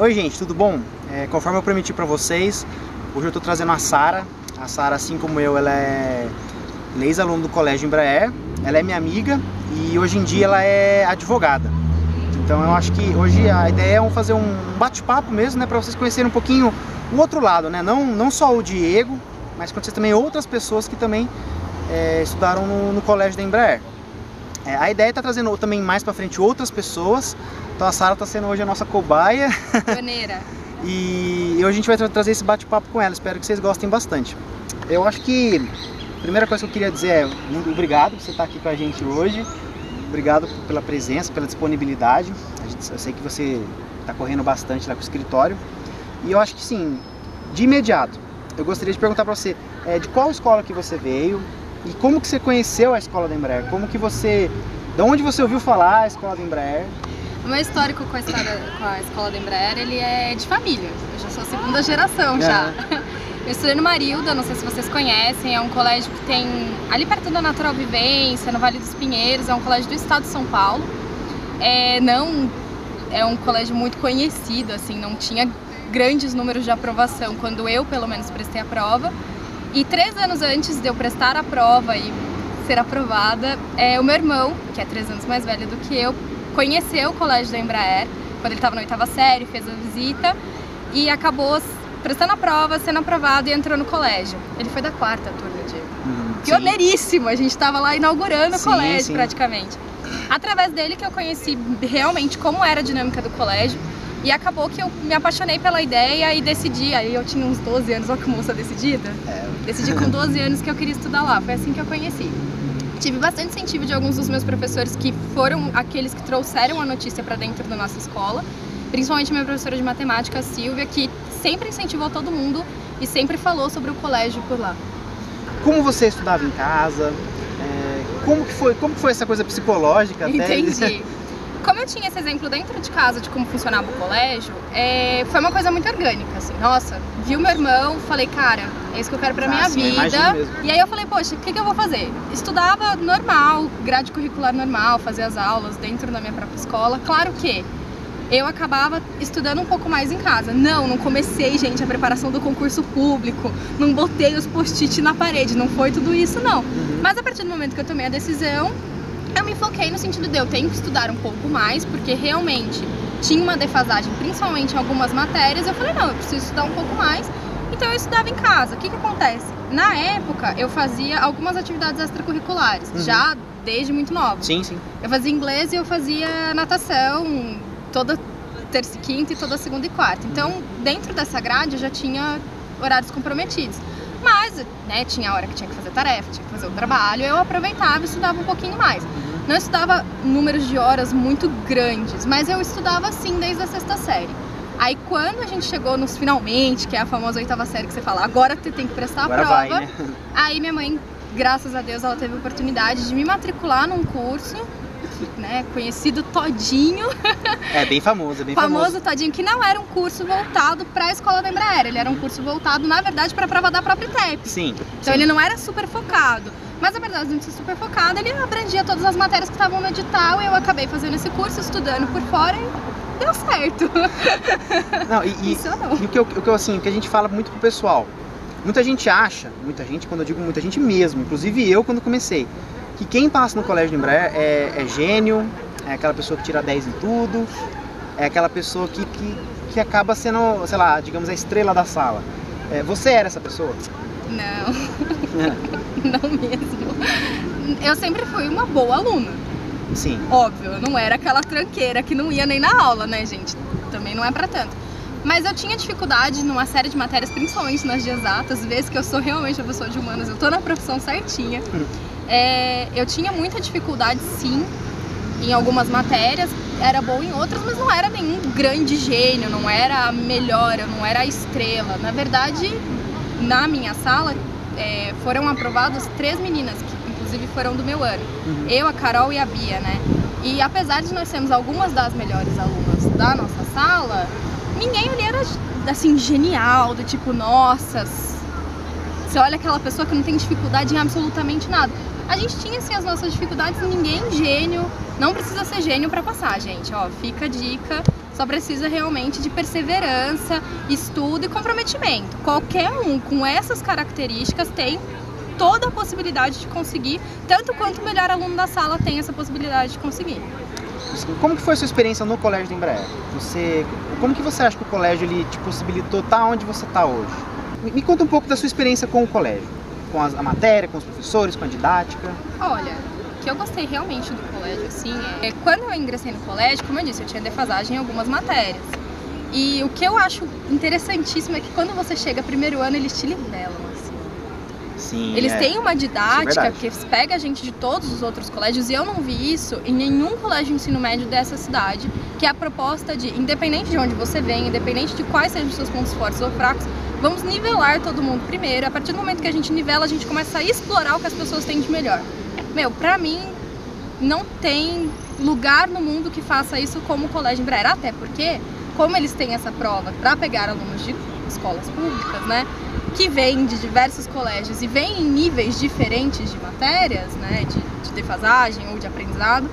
Oi gente, tudo bom? É, conforme eu prometi para vocês, hoje eu estou trazendo a Sara. A Sara, assim como eu, ela é ex-aluna do Colégio Embraer, ela é minha amiga e hoje em dia ela é advogada. Então eu acho que hoje a ideia é fazer um bate-papo mesmo, né, para vocês conhecerem um pouquinho o outro lado, né? Não, não só o Diego, mas conhecer também outras pessoas que também é, estudaram no, no colégio da Embraer. É, a ideia é estar tá trazendo também mais para frente outras pessoas. Então a Sara está sendo hoje a nossa cobaia. Pioneira. e, hoje a gente vai tra trazer esse bate-papo com ela. Espero que vocês gostem bastante. Eu acho que a primeira coisa que eu queria dizer é muito obrigado por você estar aqui com a gente hoje. Obrigado pela presença, pela disponibilidade. eu sei que você está correndo bastante lá com o escritório. E eu acho que sim, de imediato, eu gostaria de perguntar para você é, de qual escola que você veio, e como que você conheceu a escola da Embraer? Como que você, de onde você ouviu falar a escola da Embraer? O meu histórico com a, história, com a escola da Embraer, ele é de família. Eu já sou a segunda geração é. já. Eu estudei no Marilda, não sei se vocês conhecem, é um colégio que tem ali perto da Natural Vivência, no Vale dos Pinheiros, é um colégio do estado de São Paulo. É, não é um colégio muito conhecido, assim, não tinha grandes números de aprovação quando eu, pelo menos, prestei a prova. E três anos antes de eu prestar a prova e ser aprovada, é, o meu irmão, que é três anos mais velho do que eu, conheceu o colégio da Embraer quando ele estava na oitava série, fez a visita e acabou prestando a prova, sendo aprovado e entrou no colégio. Ele foi da quarta turma, Diego. Uhum, Pioneiríssimo, a gente estava lá inaugurando sim, o colégio sim. praticamente. Através dele que eu conheci realmente como era a dinâmica do colégio e acabou que eu me apaixonei pela ideia e decidi. Aí eu tinha uns 12 anos, olha que moça decidida. É. Decidi com 12 anos que eu queria estudar lá. Foi assim que eu conheci. Tive bastante incentivo de alguns dos meus professores que foram aqueles que trouxeram a notícia para dentro da nossa escola. Principalmente minha professora de matemática, Silvia, que sempre incentivou todo mundo e sempre falou sobre o colégio por lá. Como você estudava em casa? É, como que foi? Como que foi essa coisa psicológica? Entendi. como eu tinha esse exemplo dentro de casa de como funcionava o colégio, é, foi uma coisa muito orgânica, assim. Nossa, vi o meu irmão, falei, cara, é isso que eu quero pra minha vida. E aí eu falei, poxa, o que, que eu vou fazer? Estudava normal, grade curricular normal, fazia as aulas dentro da minha própria escola. Claro que eu acabava estudando um pouco mais em casa. Não, não comecei, gente, a preparação do concurso público, não botei os post-it na parede, não foi tudo isso, não. Uhum. Mas a partir do momento que eu tomei a decisão, eu me foquei no sentido de eu tenho que estudar um pouco mais, porque realmente tinha uma defasagem, principalmente em algumas matérias. Eu falei, não, eu preciso estudar um pouco mais. Então eu estudava em casa. O que, que acontece? Na época, eu fazia algumas atividades extracurriculares, uhum. já desde muito nova. Sim, sim. Eu fazia inglês e eu fazia natação toda terça e quinta e toda segunda e quarta. Então, uhum. dentro dessa grade, eu já tinha horários comprometidos. Mas, né, tinha a hora que tinha que fazer tarefa, tinha que fazer o trabalho, eu aproveitava e estudava um pouquinho mais. Não estudava números de horas muito grandes, mas eu estudava assim desde a sexta série. Aí quando a gente chegou nos finalmente, que é a famosa oitava série que você fala, agora você tem que prestar agora a prova. Vai, né? Aí minha mãe, graças a Deus, ela teve a oportunidade de me matricular num curso né, conhecido Todinho. É bem famoso, bem famoso. Famoso Todinho, que não era um curso voltado para a escola da Embraer, ele era um curso voltado, na verdade, para a prova da própria ITEP. Sim. Então sim. ele não era super focado. Mas apesar de não ser super focado, ele abrangia todas as matérias que estavam no edital e eu acabei fazendo esse curso, estudando por fora e deu certo. Não, e, e, e o, que eu, o que eu, assim, o que a gente fala muito pro pessoal, muita gente acha, muita gente, quando eu digo muita gente mesmo, inclusive eu quando comecei, que quem passa no colégio de Embraer é, é gênio, é aquela pessoa que tira 10 em tudo, é aquela pessoa que, que, que acaba sendo, sei lá, digamos, a estrela da sala. É, você era essa pessoa? Não, é. não mesmo. Eu sempre fui uma boa aluna. Sim. Óbvio, eu não era aquela tranqueira que não ia nem na aula, né, gente? Também não é para tanto. Mas eu tinha dificuldade numa série de matérias, principalmente nas de exatas, vezes que eu sou realmente a pessoa de humanas, eu tô na profissão certinha. Hum. É, eu tinha muita dificuldade, sim, em algumas matérias, era bom em outras, mas não era nenhum grande gênio, não era a melhor, eu não era a estrela. Na verdade, na minha sala, é, foram aprovadas três meninas, que inclusive foram do meu ano. Uhum. Eu, a Carol e a Bia, né? E apesar de nós sermos algumas das melhores alunas da nossa sala, ninguém ali era assim genial, do tipo, nossa, você olha aquela pessoa que não tem dificuldade em absolutamente nada. A gente tinha assim as nossas dificuldades, ninguém gênio, não precisa ser gênio para passar, gente. Ó, fica a dica. Só precisa realmente de perseverança, estudo e comprometimento. Qualquer um com essas características tem toda a possibilidade de conseguir, tanto quanto o melhor aluno da sala tem essa possibilidade de conseguir. Como que foi a sua experiência no colégio do Embraer? Você, como que você acha que o colégio ele te possibilitou estar onde você está hoje? Me conta um pouco da sua experiência com o colégio, com a matéria, com os professores, com a didática. Olha, o que eu gostei realmente do colégio, assim, é quando eu ingressei no colégio, como eu disse, eu tinha defasagem em algumas matérias. E o que eu acho interessantíssimo é que quando você chega primeiro ano, eles te nivelam. Sim, Eles é. têm uma é didática verdade. que pega a gente de todos os outros colégios e eu não vi isso em nenhum colégio de ensino médio dessa cidade, que é a proposta de, independente de onde você vem, independente de quais sejam os seus pontos fortes ou fracos, vamos nivelar todo mundo primeiro. A partir do momento que a gente nivela, a gente começa a explorar o que as pessoas têm de melhor. Meu, pra mim, não tem lugar no mundo que faça isso como o Colégio Embraer, até porque, como eles têm essa prova para pegar alunos de escolas públicas, né, que vêm de diversos colégios e vêm em níveis diferentes de matérias, né, de, de defasagem ou de aprendizado,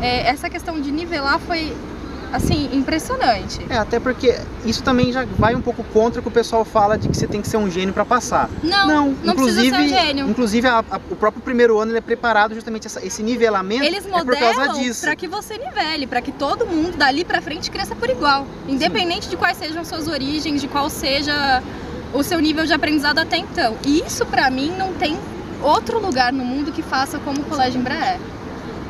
é, essa questão de nivelar foi, assim, impressionante. É, até porque isso também já vai um pouco contra o que o pessoal fala de que você tem que ser um gênio para passar. Não, não, inclusive, precisa ser um gênio. Inclusive, a- a- o próprio primeiro ano ele é preparado justamente essa- esse nivelamento Eles é por causa modelam disso. para que você nivele, para que todo mundo dali para frente cresça por igual, independente de quais sejam suas origens, de qual seja o seu nível de aprendizado até então. E isso para mim não tem outro lugar no mundo que faça como o Colégio Embraer.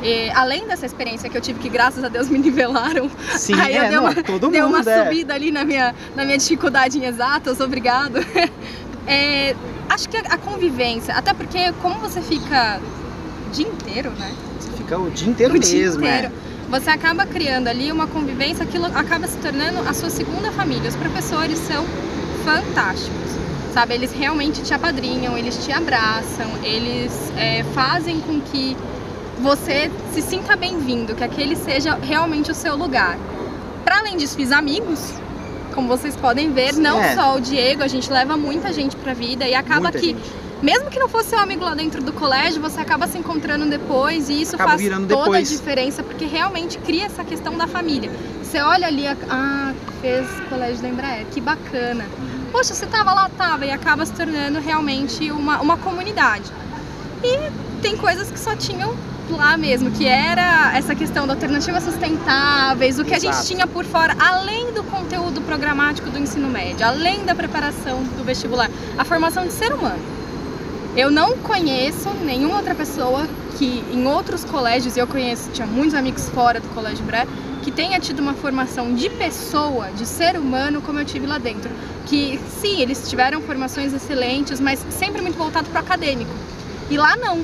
E, além dessa experiência que eu tive, que graças a Deus me nivelaram, Sim, aí eu é, dei não, uma, todo deu mundo uma é. subida ali na minha, na minha dificuldade em exatas, obrigado. É, acho que a, convivência, até porque como você fica o dia inteiro, né? Você fica o dia inteiro o dia mesmo, é. inteiro. Você acaba criando ali uma convivência, aquilo acaba se tornando a sua segunda família. Os professores são fantásticos, sabe? Eles realmente te apadrinham, eles te abraçam, eles é, fazem com que você se sinta bem-vindo, que aquele seja realmente o seu lugar. Para além disso, fiz amigos, como vocês podem ver, não É. só o Diego, a gente leva muita gente pra vida e acaba Muita que gente. mesmo que não fosse seu amigo lá dentro do colégio, você acaba se encontrando depois e isso Acaba faz toda depois. a diferença, porque realmente cria essa questão da família. Você olha ali, a- ah, fez colégio da Embraer, que bacana. Poxa, você tava lá, tava, e acaba se tornando realmente uma, uma comunidade. E tem coisas que só tinham lá mesmo, que era essa questão da alternativas sustentáveis, o que a gente Exato. tinha por fora, além do conteúdo programático do ensino médio, além da preparação do vestibular, a formação de ser humano. Eu não conheço nenhuma outra pessoa que em outros colégios, e eu conheço, tinha muitos amigos fora do Colégio Bré, que tenha tido uma formação de pessoa, de ser humano, como eu tive lá dentro. Que sim, eles tiveram formações excelentes, mas sempre muito voltado para o acadêmico. E lá não.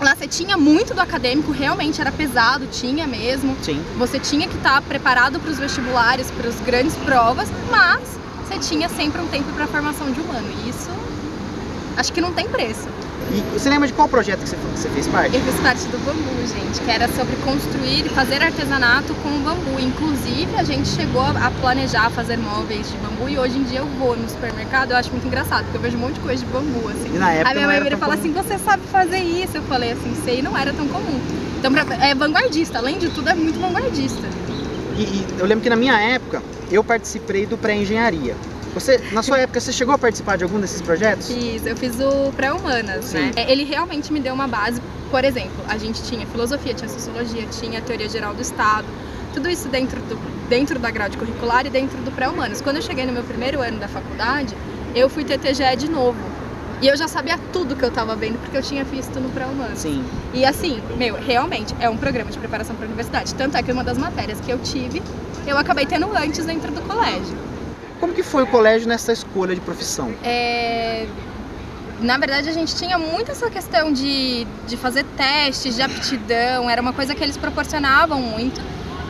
Lá você tinha muito do acadêmico, realmente era pesado, tinha mesmo. Sim. Você tinha que estar preparado para os vestibulares, para as grandes provas, mas você tinha sempre um tempo para a formação de humano. E isso acho que não tem preço. E você lembra de qual projeto que você, que você fez parte? Eu fiz parte do bambu, gente, que era sobre construir e fazer artesanato com bambu. Inclusive, a gente chegou a planejar fazer móveis de bambu e hoje em dia eu vou no supermercado, eu acho muito engraçado, porque eu vejo um monte de coisa de bambu, assim. E na época Aí minha mãe vira e fala comum. assim, você sabe fazer isso? Eu falei assim, sei, não era tão comum. Então, é vanguardista, além de tudo, é muito vanguardista. E, e eu lembro que na minha época eu participei do pré-engenharia. Você, na sua época, você chegou a participar de algum desses projetos? Fiz, eu fiz o pré-humanas, né? É, Ele realmente me deu uma base. Por exemplo, a gente tinha filosofia, tinha sociologia, tinha teoria geral do Estado. Tudo isso dentro, do, dentro da grade curricular e dentro do pré-humanos. Quando eu cheguei no meu primeiro ano da faculdade, eu fui ter TGE de novo. E eu já sabia tudo que eu tava vendo, porque eu tinha visto no pré-humanos. Sim. E assim, meu, realmente é um programa de preparação para a universidade. Tanto é que uma das matérias que eu tive, eu acabei tendo antes dentro do colégio. Como que foi o colégio nessa escolha de profissão? É, Na verdade, a gente tinha muito essa questão de, de fazer testes de aptidão, era uma coisa que eles proporcionavam muito.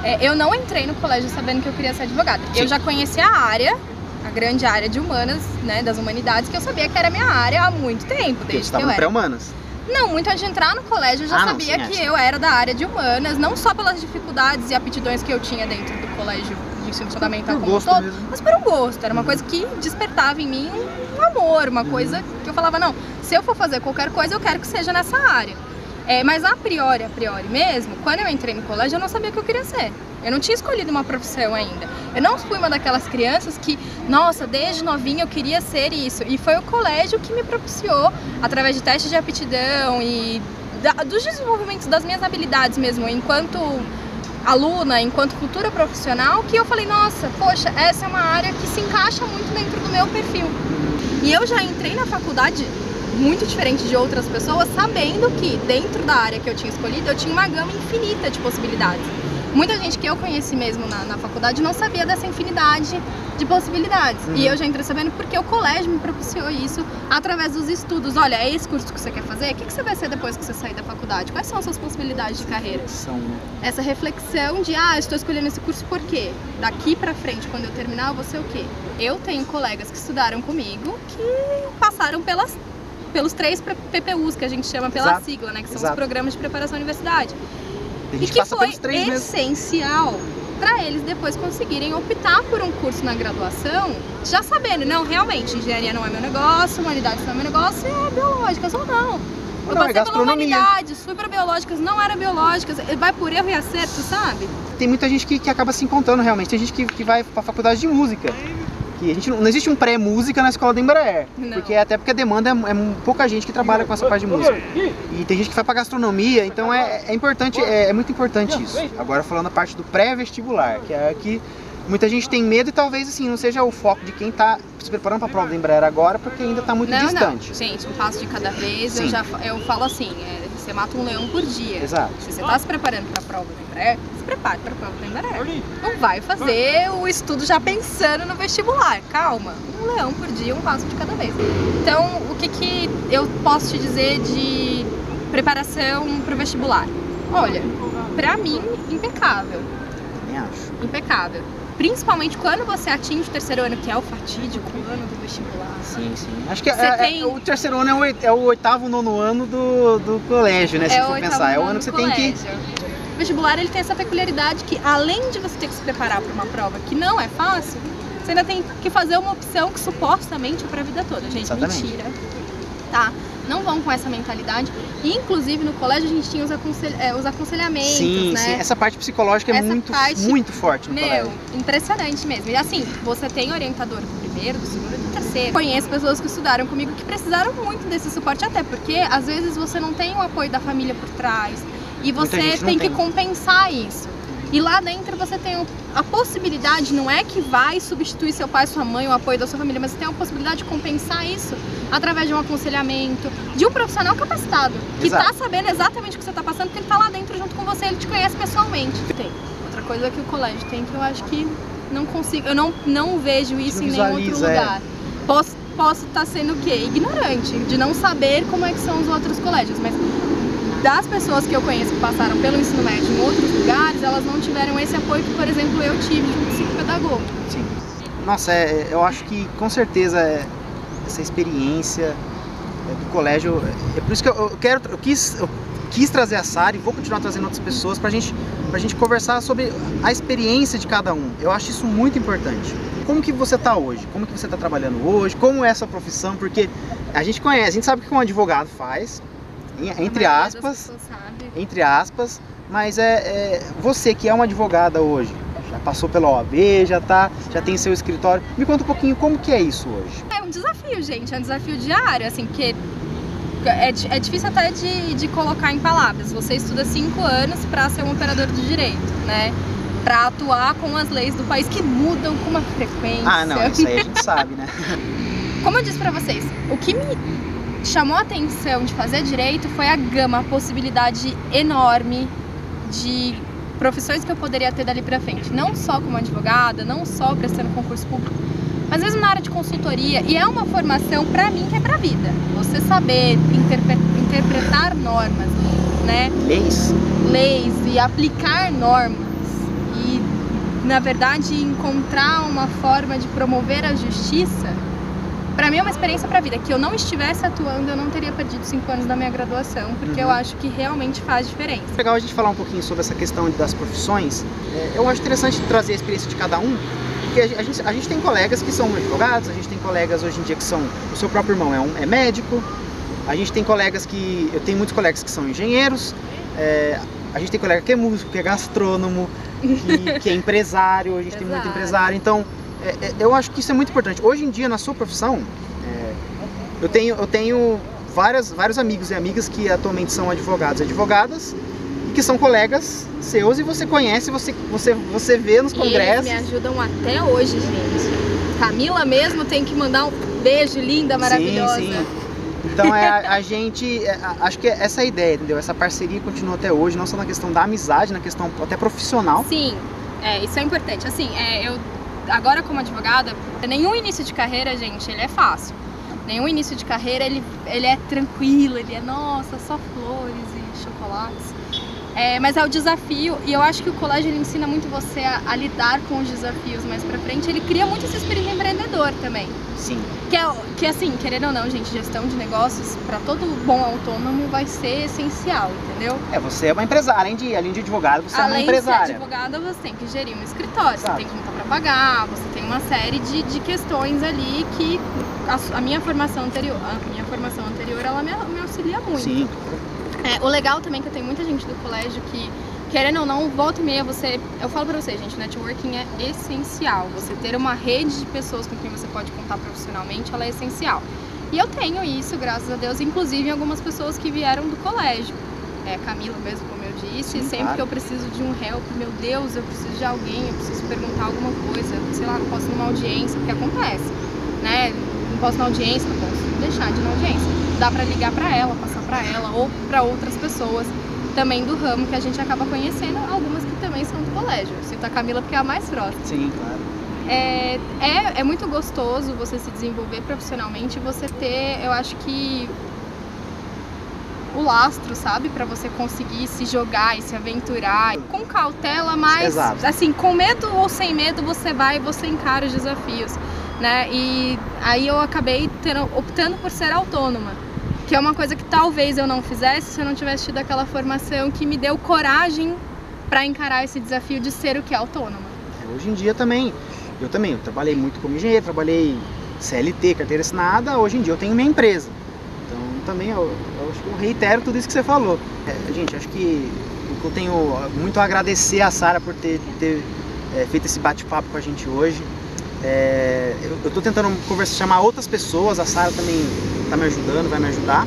É, eu não entrei no colégio sabendo que eu queria ser advogada. Sim. Eu já conhecia a área, a grande área de humanas, né, das humanidades, que eu sabia que era minha área há muito tempo, desde que eu era pré-humanas. não, muito antes de entrar no colégio eu já Ah, não, sabia sim, é, que eu era da área de humanas, não só pelas dificuldades e aptidões que eu tinha dentro do colégio ensino fundamental como gosto todo, mesmo. mas por um gosto. Era uma coisa que despertava em mim um amor, uma coisa que eu falava, não, se eu for fazer qualquer coisa, eu quero que seja nessa área. É, mas a priori, a priori mesmo, quando eu entrei no colégio, eu não sabia o que eu queria ser. Eu não tinha escolhido uma profissão ainda. Eu não fui uma daquelas crianças que, nossa, desde novinha eu queria ser isso. E foi o colégio que me propiciou, através de testes de aptidão e da, dos desenvolvimentos das minhas habilidades mesmo, enquanto aluna, enquanto futura profissional, que eu falei, nossa, poxa, essa é uma área que se encaixa muito dentro do meu perfil. E eu já entrei na faculdade muito diferente de outras pessoas, sabendo que dentro da área que eu tinha escolhido, eu tinha uma gama infinita de possibilidades. Muita gente que eu conheci mesmo na, na faculdade não sabia dessa infinidade de possibilidades. Uhum. E eu já entrei sabendo porque o colégio me propiciou isso através dos estudos. Olha, é esse curso que você quer fazer? O que, que você vai ser depois que você sair da faculdade? Quais são as suas possibilidades de carreira? Reflexão, né? Essa reflexão de, ah, estou escolhendo esse curso por quê? Daqui pra frente, quando eu terminar, eu vou ser o quê? Eu tenho colegas que estudaram comigo que passaram pelas pelos três PPUs que a gente chama pela Exato. sigla, né, que são Exato. os programas de preparação à universidade. E que foi essencial para eles depois conseguirem optar por um curso na graduação, já sabendo, não, realmente, engenharia não é meu negócio, humanidades não é meu negócio, é biológicas ou não. Eu não, passei é pela humanidades, fui para biológicas, não era biológicas, vai por erro e acerto, sabe? Tem muita gente que, que acaba se encontrando realmente, tem gente que, que vai para faculdade de música aqui. A gente não, não existe um pré-música na escola da Embraer. Não. Porque até porque a demanda é, é, pouca gente que trabalha com essa parte de música. E tem gente que vai para gastronomia, então é, é importante, é, é, muito importante isso. Agora falando a parte do pré-vestibular, que é que muita gente tem medo e talvez assim não seja o foco de quem está se preparando para a prova da Embraer agora, porque ainda está muito não, distante. Não. Gente, um passo de cada vez. Eu já eu falo assim, é, você mata um leão por dia. Exato. Se você está se preparando para a prova da Embraer, se prepare para a prova da Embraer. Não vai fazer o estudo já pensando no vestibular. Calma. Um leão por dia, um passo de cada vez. Então, o que, que eu posso te dizer de preparação para o vestibular? Olha, para mim, impecável. Também acho. Impecável. Principalmente quando você atinge o terceiro ano, que é o fatídico ano do vestibular. Sim, sim. Acho que é, é, tem... o terceiro ano é o, é o, oitavo, nono ano do, do colégio, né? Se é for pensar. É o ano que você colégio. tem que. O vestibular ele tem essa peculiaridade que, além de você ter que se preparar para uma prova que não é fácil, você ainda tem que fazer uma opção que supostamente é para a vida toda. Gente, Exatamente. mentira. Tá? não vão com essa mentalidade. E, inclusive, no colégio a gente tinha os, aconselh é, os aconselhamentos, sim, né? Sim, essa parte psicológica é muito, parte, muito forte no meu, colégio. impressionante mesmo. E assim, você tem orientador do primeiro, do segundo e do terceiro. Conheço pessoas que estudaram comigo que precisaram muito desse suporte, até porque às vezes você não tem o apoio da família por trás. E você tem, tem que compensar isso. E lá dentro você tem a possibilidade, não é que vai substituir seu pai, sua mãe, o apoio da sua família, mas você tem a possibilidade de compensar isso através de um aconselhamento, de um profissional capacitado, que está sabendo exatamente o que você está passando, porque ele está lá dentro junto com você, ele te conhece pessoalmente. Tem. Outra coisa que o colégio tem que eu acho que não consigo, eu não, não vejo isso não em nenhum outro é. lugar. É. Posso posso estar tá sendo o quê? Ignorante, de não saber como é que são os outros colégios, mas das pessoas que eu conheço que passaram pelo ensino médio em outros lugares, elas não tiveram esse apoio que, por exemplo, eu tive de um psicopedagogo. Sim. Nossa, é, eu acho que com certeza é, essa experiência é, do colégio, é por isso que eu, eu quero, eu quis, eu quis trazer a Sara e vou continuar trazendo outras pessoas para gente, a gente conversar sobre a experiência de cada um. Eu acho isso muito importante. Como que você está hoje? Como que você está trabalhando hoje? Como é a sua profissão? Porque a gente conhece, a gente sabe o que um advogado faz, entre aspas, entre aspas, mas é, é, você que é uma advogada hoje, já passou pela OAB, já tá, já tem seu escritório. Me conta um pouquinho como que é isso hoje. É um desafio, gente, é um desafio diário, assim, porque é, é difícil até de, de colocar em palavras. Você estuda cinco anos para ser um operador de direito, né? Para atuar com as leis do país que mudam com uma frequência. Ah, não, isso aí a gente sabe, né? Como eu disse para vocês, o que me chamou a atenção de fazer direito foi a gama, a possibilidade enorme de profissões que eu poderia ter dali para frente, não só como advogada, não só prestando concurso público, mas mesmo na área de consultoria. E é uma formação para mim que é para vida. Você saber interpre interpretar normas, né? Leis. Leis e aplicar normas e na verdade encontrar uma forma de promover a justiça para mim é uma experiência para a vida. Que eu não estivesse atuando, eu não teria perdido cinco anos da minha graduação, porque uhum. eu acho que realmente faz diferença. Legal a gente falar um pouquinho sobre essa questão das profissões. É, eu acho interessante trazer a experiência de cada um, porque a gente, a gente tem colegas que são advogados, a gente tem colegas hoje em dia que são. O seu próprio irmão é, um, é médico, a gente tem colegas que. Eu tenho muitos colegas que são engenheiros, é, a gente tem colega que é músico, que é gastrônomo, que, que é empresário, a gente tem muito empresário. Então, é, é, eu acho que isso é muito importante. Hoje em dia, na sua profissão, é, eu tenho, eu tenho várias, vários amigos e amigas que atualmente são advogados e advogadas e que são colegas seus e você conhece, você, você, você vê nos congressos. E eles me ajudam até hoje, gente. Camila mesmo tem que mandar um beijo linda, maravilhosa. Sim, sim. Então é a, a gente, é, acho que é essa a ideia, entendeu? Essa parceria continua até hoje, não só na questão da amizade, na questão até profissional. Sim, é, isso é importante. Assim, é, eu agora como advogada, nenhum início de carreira, gente, ele é fácil. Nenhum início de carreira ele, ele é tranquilo, ele é nossa, só flores e chocolates. É, mas é o desafio e eu acho que o colégio ele ensina muito você a, a lidar com os desafios mais pra frente. Ele cria muito esse espírito empreendedor também. Sim. Que, é, que assim, querendo ou não, gente, gestão de negócios para todo bom autônomo vai ser essencial, entendeu? É, você é uma empresária, além de, além de advogado, você além é uma empresária. Além de ser advogada, você tem que gerir um escritório, Exato. você tem que contar para pagar, você tem uma série de, de questões ali que a, a minha formação anterior, a minha formação anterior, ela me, me auxilia muito. Sim. É, o legal também é que eu tenho muita gente do colégio que, querendo ou não, volta e meia você. Eu falo pra você, gente, networking é essencial. Você ter uma rede de pessoas com quem você pode contar profissionalmente, ela é essencial. E eu tenho isso, graças a Deus, inclusive em algumas pessoas que vieram do colégio. É, Camila mesmo, como eu disse, Sim, sempre claro. que eu preciso de um help, meu Deus, eu preciso de alguém, eu preciso perguntar alguma coisa, sei lá, não posso ir numa audiência, porque acontece, né? Não posso ir na audiência, não posso deixar de ir na audiência. Dá pra ligar pra ela, passar para ela ou para outras pessoas também do ramo que a gente acaba conhecendo, algumas que também são do colégio. Cito a Camila porque é a mais próxima. Sim, claro. É, é, é muito gostoso você se desenvolver profissionalmente e você ter, eu acho que o lastro, sabe? para você conseguir se jogar e se aventurar com cautela, mas Exato. assim, com medo ou sem medo, você vai e você encara os desafios, né? E aí eu acabei tendo, optando por ser autônoma. Que é uma coisa que talvez eu não fizesse se eu não tivesse tido aquela formação que me deu coragem para encarar esse desafio de ser o que é autônoma. Hoje em dia também, eu também, eu trabalhei muito como engenheiro, trabalhei CLT, carteira assinada, hoje em dia eu tenho minha empresa. Então também eu, eu acho que eu reitero tudo isso que você falou. É, gente, acho que eu tenho muito a agradecer a Sara por ter, ter é, feito esse bate-papo com a gente hoje. É, eu estou tentando conversar, chamar outras pessoas, a Sara também está me ajudando, vai me ajudar,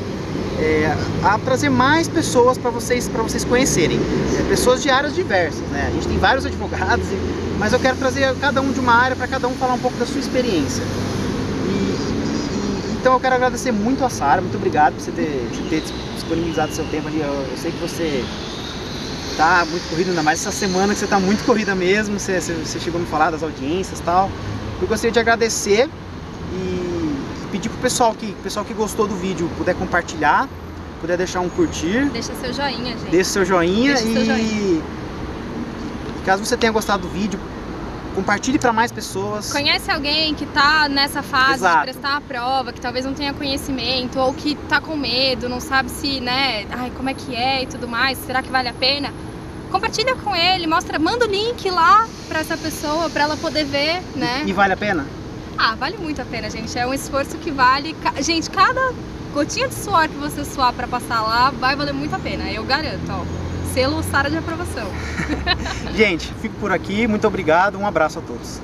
é, a trazer mais pessoas para vocês, vocês conhecerem. É, pessoas de áreas diversas, né? A gente tem vários advogados, mas eu quero trazer cada um de uma área para cada um falar um pouco da sua experiência. E, então eu quero agradecer muito a Sara, muito obrigado por você ter, ter disponibilizado seu tempo ali. Eu, eu sei que você tá muito corrido, ainda mais essa semana que você tá muito corrida mesmo, você, você chegou a me falar das audiências tal. Eu gostaria de agradecer e pedir pro pessoal que, pessoal que gostou do vídeo puder compartilhar, puder deixar um curtir. Deixa seu joinha, gente. Deixa seu joinha Deixa e seu joinha. caso você tenha gostado do vídeo, compartilhe para mais pessoas. Conhece alguém que está nessa fase Exato. de prestar a prova, que talvez não tenha conhecimento ou que está com medo, não sabe se, né, ai, como é que é e tudo mais, será que vale a pena? Compartilha com ele, mostra, manda o link lá para essa pessoa, para ela poder ver, né? E, e vale a pena? Ah, vale muito a pena, gente. É um esforço que vale. Gente, cada gotinha de suor que você suar para passar lá vai valer muito a pena. Eu garanto, ó. Selo Sara de aprovação. gente, fico por aqui. Muito obrigado. Um abraço a todos.